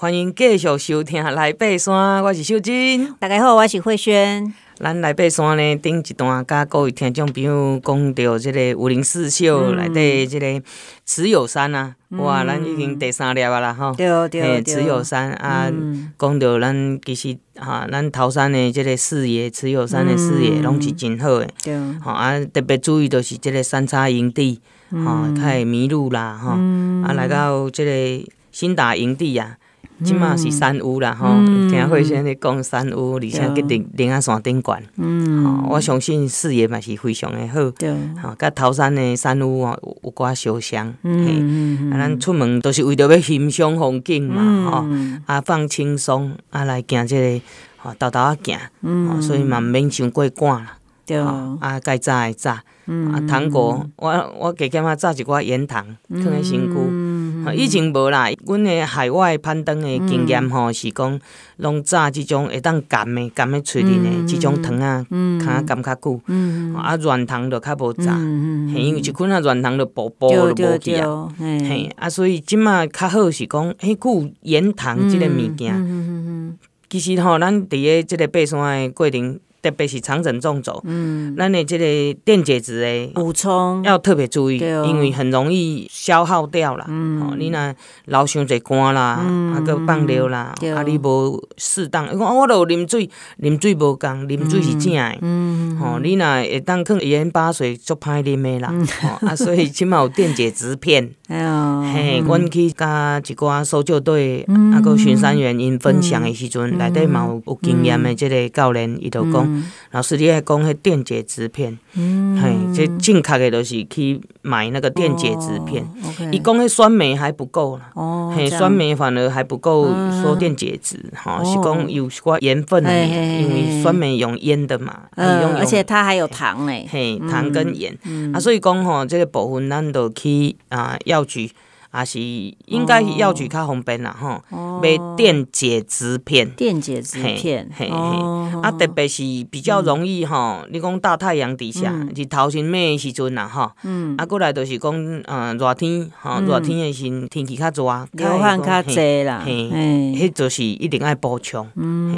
欢迎继续收听来爬山，我是秀珍。大家好，我是慧萱。咱来爬山呢，顶一段甲各位听众朋友讲到即个武陵四秀内底即个慈友山啊，嗯、哇，咱已经第三粒啊啦吼。对对对。慈友山啊，讲到咱其实哈，咱桃山的即个视野，慈友山的视野拢是真好的。对。吼啊，特别注意就是即个三叉营地，吼，较会迷路啦，吼。啊，来到即个新达营地啊。即嘛是山屋啦，吼、嗯，听慧萱咧讲山屋，而且伫灵灵仔山顶悬，嗯，吼，我相信视野嘛是非常的好，对，吼，甲头山的山屋哦有寡相像，嗯，啊，咱出门都是为着要欣赏风景嘛，吼、嗯，啊，放轻松，啊，来行这个，吼，豆豆仔行，嗯，所以嘛毋免伤过赶啦，对，啊，该炸的炸，啊，糖果，我我加减啊炸一寡盐糖，放在身躯。以前无啦，阮诶海外攀登诶经验吼，是讲拢炸即种会当含诶含诶喙里诶即种糖啊，卡含较久，啊软糖就较无炸，嘿，因为一捆啊软糖就薄薄就无去啊，嘿，啊所以即马较好是讲，迄久盐糖即个物件，其实吼，咱伫诶即个爬山诶过程。特别是长程纵走，嗯，咱的这个电解质的补充要特别注意，哦、因为很容易消耗掉啦。嗯，哦、你若流伤侪汗啦，嗯、啊，搁放尿啦，嗯、啊，你无适当，我我都有啉水，啉水无共，啉水是正诶。嗯，哦，你若会当囥盐巴水，足歹啉诶啦。哦，啊，所以 起码有电解质片。哎呦，嘿，阮去甲一寡搜救队，啊，搁巡山员因分享诶时阵，内底嘛有有经验诶，即个教练伊就讲。老师，你爱讲迄电解质片，嘿，这正确的，就是去买那个电解质片。伊讲迄酸梅还不够啦，嘿，酸梅反而还不够说电解质，哈，是讲有寡盐分的，因为酸梅用腌的嘛，而且它还有糖诶，嘿，糖跟盐，啊，所以讲吼，这个部分咱都去啊药局。也是应该是药局较方便啦，吼，买电解质片，电解质片，嘿嘿，啊，特别是比较容易吼，你讲大太阳底下，日头先咩时阵啦，吼，啊，过来就是讲，嗯，热天，吼，热天的时天气较热，流汗较侪啦，嘿，迄就是一定爱补充，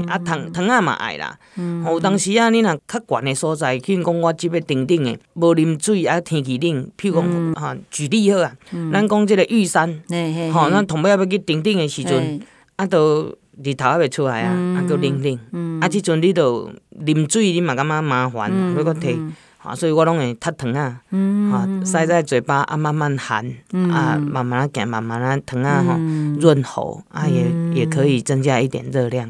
啊，糖糖啊嘛爱啦，有当时啊，你若较悬的所在，譬如讲我即个顶顶的，无啉水啊，天气冷，譬如讲，哈，举例好啊，咱讲即个玉山，吼，咱同尾要要去顶顶的时阵，啊，都日头还袂出来啊，啊，搁冷冷，啊，即阵你都啉水，你嘛感觉麻烦，要搁摕，啊，所以我拢会脱糖啊，啊，塞在嘴巴啊，慢慢含，啊，慢慢啊行，慢慢啊糖啊，吼，润喉，啊，也也可以增加一点热量，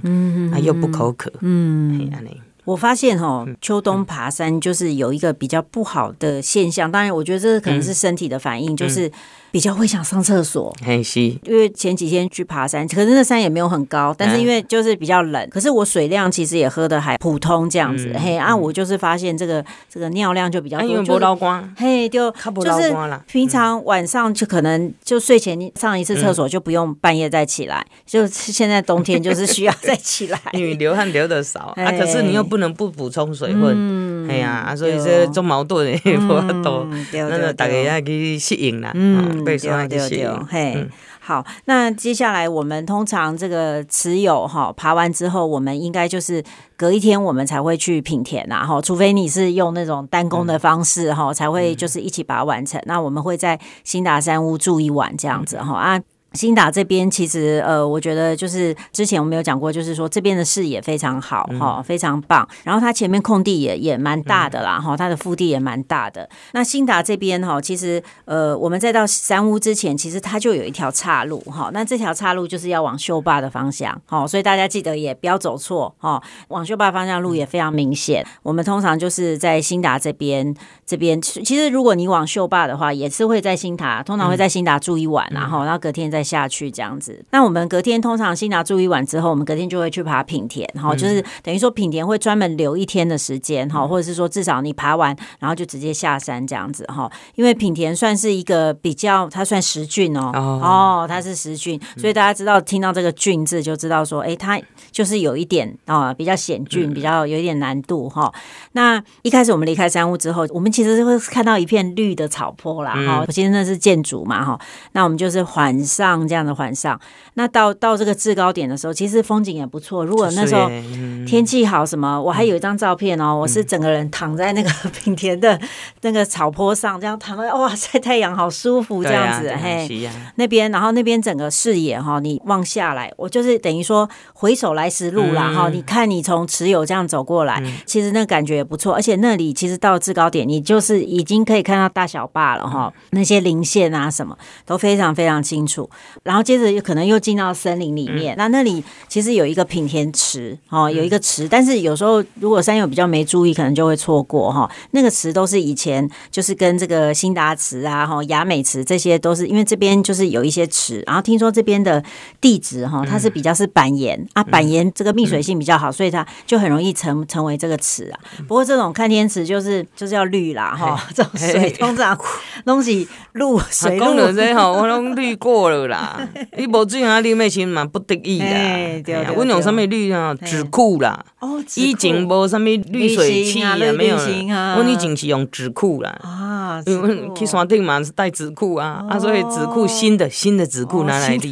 啊，又不口渴，嗯，安尼。我发现哈，秋冬爬山就是有一个比较不好的现象，当然，我觉得这可能是身体的反应，就是。比较会想上厕所，嘿是，因为前几天去爬山，可是那山也没有很高，但是因为就是比较冷，可是我水量其实也喝的还普通这样子，嘿啊，我就是发现这个这个尿量就比较多，因为不流汗，嘿就就是平常晚上就可能就睡前上一次厕所就不用半夜再起来，就现在冬天就是需要再起来，因为流汗流的少 啊，可是你又不能不补充水分，哎呀啊，所以这种矛盾也不多，那个大家要去适应啦，嗯。对对对，嘿，嗯、好，那接下来我们通常这个持有哈爬完之后，我们应该就是隔一天我们才会去品田呐，哈，除非你是用那种单工的方式哈，嗯、才会就是一起把它完成。嗯、那我们会在新达山屋住一晚这样子哈啊。新达这边其实呃，我觉得就是之前我们有讲过，就是说这边的视野非常好哈，嗯、非常棒。然后它前面空地也也蛮大的啦哈，它的腹地也蛮大的。那新达这边哈，其实呃，我们再到山屋之前，其实它就有一条岔路哈。那这条岔路就是要往秀坝的方向哈，所以大家记得也不要走错哈。往秀坝方向路也非常明显。我们通常就是在新达这边这边，其实如果你往秀坝的话，也是会在新达，通常会在新达住一晚，然后然后隔天再。下去这样子，那我们隔天通常新拿住一晚之后，我们隔天就会去爬品田，哈，就是等于说品田会专门留一天的时间，哈，或者是说至少你爬完，然后就直接下山这样子，哈，因为品田算是一个比较，它算石郡哦，哦，它是石郡，所以大家知道听到这个郡字就知道说，哎，它就是有一点啊，比较险峻，比较有一点难度哈。那一开始我们离开山屋之后，我们其实是会看到一片绿的草坡啦，哈，其实那是建筑嘛，哈，那我们就是环上。上这样的环上。那到到这个制高点的时候，其实风景也不错。如果那时候天气好，什么我还有一张照片哦，我是整个人躺在那个 平田的那个草坡上，这样躺在哇晒太阳，好舒服这样子。嘿，那边然后那边整个视野哈，你望下来，我就是等于说回首来时路啦哈。你看你从持有这样走过来，其实那感觉也不错。而且那里其实到制高点，你就是已经可以看到大小坝了哈，那些零线啊什么都非常非常清楚。然后接着可能又进到森林里面，那那里其实有一个品田池哦，有一个池，但是有时候如果山友比较没注意，可能就会错过哈。那个池都是以前就是跟这个兴达池啊、哈雅美池这些都是，因为这边就是有一些池，然后听说这边的地质哈，它是比较是板岩啊，板岩这个密水性比较好，所以它就很容易成成为这个池啊。不过这种看天池就是就是要滤啦哈，这种水通常 东西路水讲了这哈，我拢滤过了啦。你无水啊你咩心嘛不得已啦。我用什么滤啊？纸库啦。哦，以前无什么滤水器啊，没有。我以前是用纸库啦。啊，因为去山顶嘛是带纸库啊，啊，所以纸库新的新的纸库拿来滤，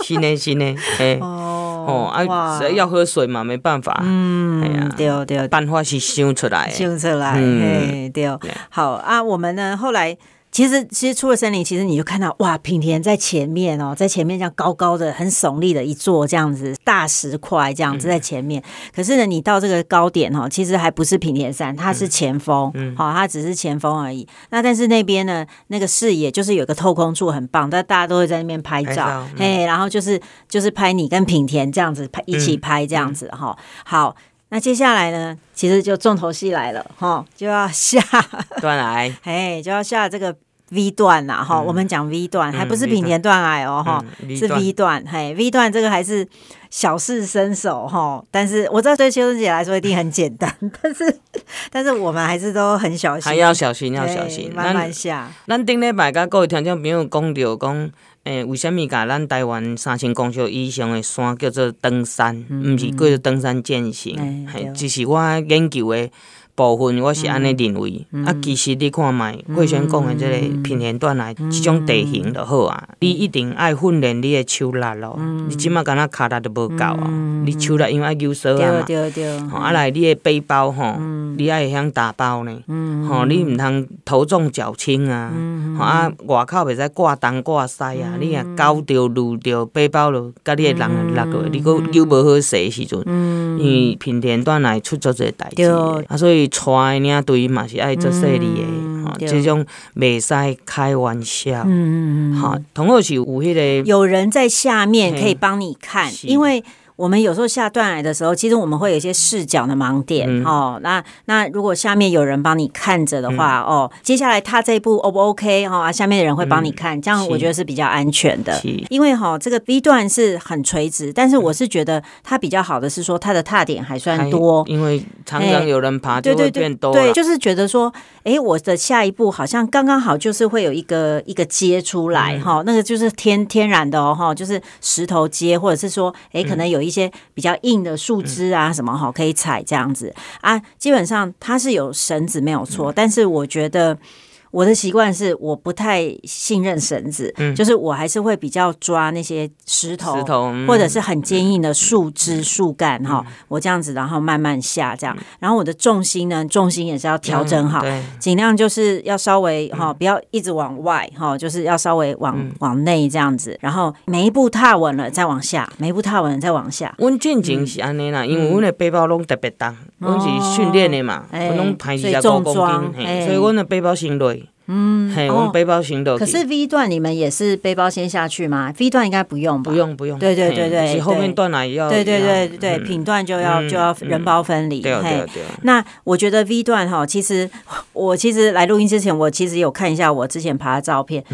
新的新的。哦哦啊，要喝水嘛，没办法。嗯，哎呀，对对，办法是想出来，想出来。嗯，对。好啊，我们呢后来。其实，其实出了森林，其实你就看到哇，品田在前面哦，在前面这样高高的、很耸立的一座这样子大石块，这样子在前面。嗯、可是呢，你到这个高点哦，其实还不是品田山，它是前峰，好、嗯，它只是前峰而已。那但是那边呢，那个视野就是有个透空处很棒，但大家都会在那边拍照，嘿，然后就是就是拍你跟品田这样子拍一起拍这样子哈、嗯。好，那接下来呢，其实就重头戏来了哈，就要下 断崖，哎，就要下这个。V 段呐，哈，我们讲 V 段，还不是品田断崖哦，哈，是 V 段，嘿，V 段这个还是小试身手哈，但是我知道对秋生姐来说一定很简单，但是但是我们还是都很小心，还要小心，要小心，慢慢下。咱顶礼拜甲各位听众朋友讲到讲，诶，为虾物甲咱台湾三千公尺以上的山叫做登山，毋是叫做登山健行，嘿，这是我研究的。部分我是安尼认为，嗯、啊，其实你看卖慧轩讲的即个平田段来即种地形就好啊。嗯、你一定爱训练你的手力咯，嗯、你即马敢若脚力都无够啊，嗯、你手力因为爱游绳啊嘛。对对对。啊来，你的背包吼，嗯、你爱会晓打包呢。吼、嗯，你毋通头重脚轻啊。嗯、啊，外口袂使挂东挂西啊，嗯、你若勾着路着背包咯，甲你的人落落，你搁游无好势的时阵，嗯、因为平田段来出足侪代志，啊，所以。带领队嘛是爱做势利的，吼、嗯，这种袂使开玩笑，嗯嗯嗯，好，同学是有迄个有人在下面可以帮你看，因为。我们有时候下断崖的时候，其实我们会有一些视角的盲点、嗯、哦。那那如果下面有人帮你看着的话，嗯、哦，接下来他这一步 O 不 OK 哈、哦？下面的人会帮你看，嗯、这样我觉得是比较安全的。因为哈、哦，这个 B 段是很垂直，但是我是觉得它比较好的是说它的踏点还算多，因为常常有人爬就会变多。对，对，对，对，就是觉得说，哎，我的下一步好像刚刚好就是会有一个一个接出来哈、那个就是天天然的哦，哈，就是石头接，或者是说，哎，可能有一。一些比较硬的树枝啊，什么哈可以踩这样子啊，基本上它是有绳子没有错，但是我觉得。我的习惯是我不太信任绳子，嗯，就是我还是会比较抓那些石头，石头或者是很坚硬的树枝、树干哈，我这样子，然后慢慢下这样，然后我的重心呢，重心也是要调整好，尽量就是要稍微哈，不要一直往外哈，就是要稍微往往内这样子，然后每一步踏稳了再往下，每一步踏稳了再往下。我进前是安尼啦，因为我的背包拢特别重，我是训练的嘛，我拢抬一下高公斤，所以我的背包先累。嗯，嘿，我们背包行的。可是 V 段你们也是背包先下去吗？V 段应该不用吧？不用不用。对对对对，后面断崖也要。对对对对，品段就要就要人包分离。对对对。那我觉得 V 段哈，其实我其实来录音之前，我其实有看一下我之前爬的照片。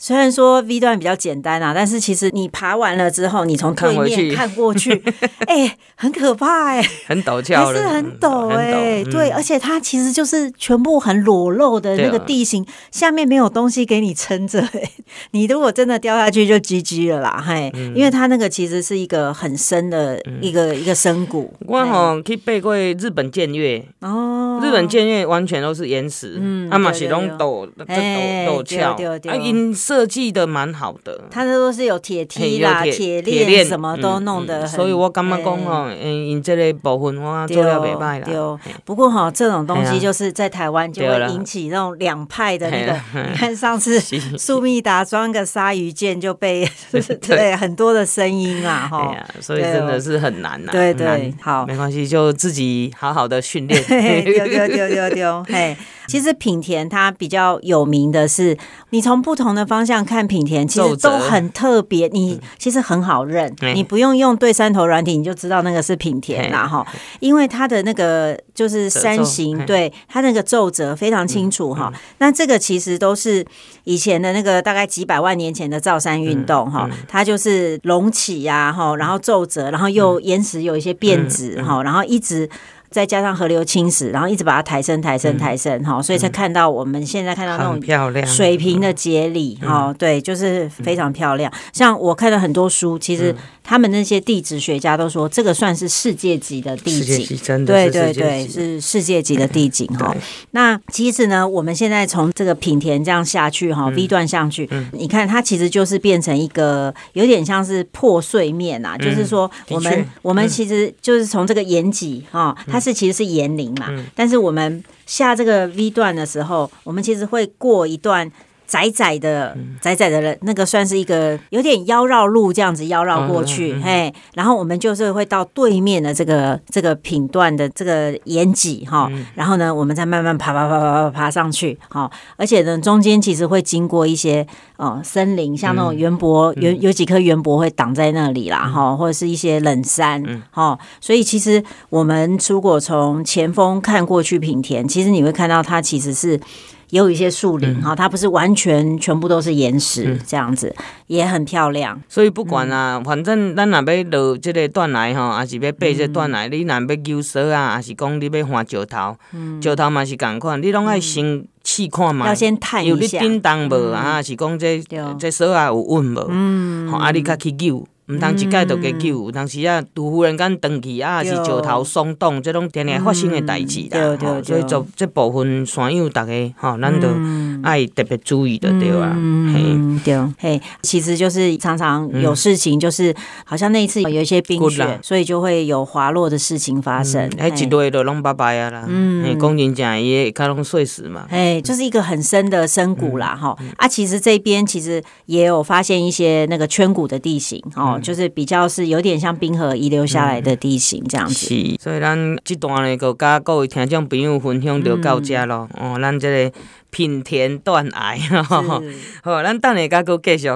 嗯。虽然说 V 段比较简单啊，但是其实你爬完了之后，你从对面看过去，哎、欸，很可怕哎、欸，很陡峭，还是很陡哎、欸，嗯、对，而且它其实就是全部很裸露的那个地形，啊、下面没有东西给你撑着哎，你如果真的掉下去就 GG 了啦，嘿，嗯、因为它那个其实是一个很深的一个、嗯、一个深谷。我吼去背过日本剑岳哦，日本剑岳完全都是岩石，嗯，啊嘛是拢陡，这陡陡峭，啊因。设计的蛮好的，它这都是有铁梯啦、铁链什么都弄得很，所以我感觉讲哦，嗯，因这类部分我做了袂歹啦。对，不过哈，这种东西就是在台湾就会引起那种两派的那个。你看上次苏密达装个鲨鱼剑就被 对很多的声音啊，哈，所以真的是很难呐。对对，好，没关系，就自己好好的训练。丢丢丢丢丢，嘿。其实品田它比较有名的是，你从不同的方向看品田，其实都很特别。你其实很好认，你不用用对山头软体，你就知道那个是品田啦哈。因为它的那个就是山形，对它那个皱褶非常清楚哈。那这个其实都是以前的那个大概几百万年前的造山运动哈，它就是隆起呀哈，然后皱褶，然后又岩石有一些变质哈，然后一直。再加上河流侵蚀，然后一直把它抬升、抬升、抬升，哈、嗯，所以才看到我们现在看到那种漂亮。水平的节理，哈、嗯，对，就是非常漂亮。嗯、像我看了很多书，其实他们那些地质学家都说，这个算是世界级的地景，对对对，是世界级的地景，哈。那其实呢，我们现在从这个品田这样下去，哈，V 段上去，嗯、你看它其实就是变成一个有点像是破碎面啊，嗯、就是说我们我们其实就是从这个岩脊，哈，它。是其实是岩林嘛，嗯、但是我们下这个 V 段的时候，我们其实会过一段。窄窄的、窄窄的，那个算是一个有点妖绕路这样子妖绕过去，嘿，然后我们就是会到对面的这个这个品段的这个岩脊哈，然后呢，我们再慢慢爬爬爬爬爬爬上去，好，而且呢，中间其实会经过一些哦森林，像那种圆柏，有有几棵圆柏会挡在那里啦，哈，或者是一些冷杉，哈，所以其实我们如果从前锋看过去品田，其实你会看到它其实是。也有一些树林哈，它不是完全全部都是岩石这样子，也很漂亮。所以不管啊，反正咱若要落这个断崖吼，还是要爬这个断崖，你若要求索啊，还是讲你要换石头，石头嘛是共款，你拢爱先试看嘛，要先探一下，有你叮当无啊，是讲这这索啊有稳无，嗯，啊你较去救。毋通一概都给救，有当时啊，突然间断去啊，是石头松动，即种天天发生的代志啦。所以就这部分山友大家吼，咱都爱特别注意的对吧？嗯，对，嘿，其实就是常常有事情，就是好像那一次有一些冰雪，所以就会有滑落的事情发生。哎，一堆都拢拜拜啊啦，嗯，讲真正伊个脚拢碎死嘛。哎，就是一个很深的深谷啦，哈啊，其实这边其实也有发现一些那个圈谷的地形，哦。就是比较是有点像冰河遗留下来的地形这样子，是，所以咱这段呢，就甲各位听众朋友分享就到这咯。哦，咱这个品田断崖，好，咱等下甲阁继续。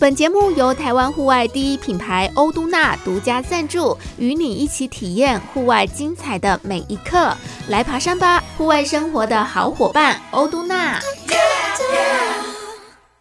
本节目由台湾户外第一品牌欧都娜独家赞助，与你一起体验户外精彩的每一刻。来爬山吧，户外生活的好伙伴，欧都娜。Yeah, yeah.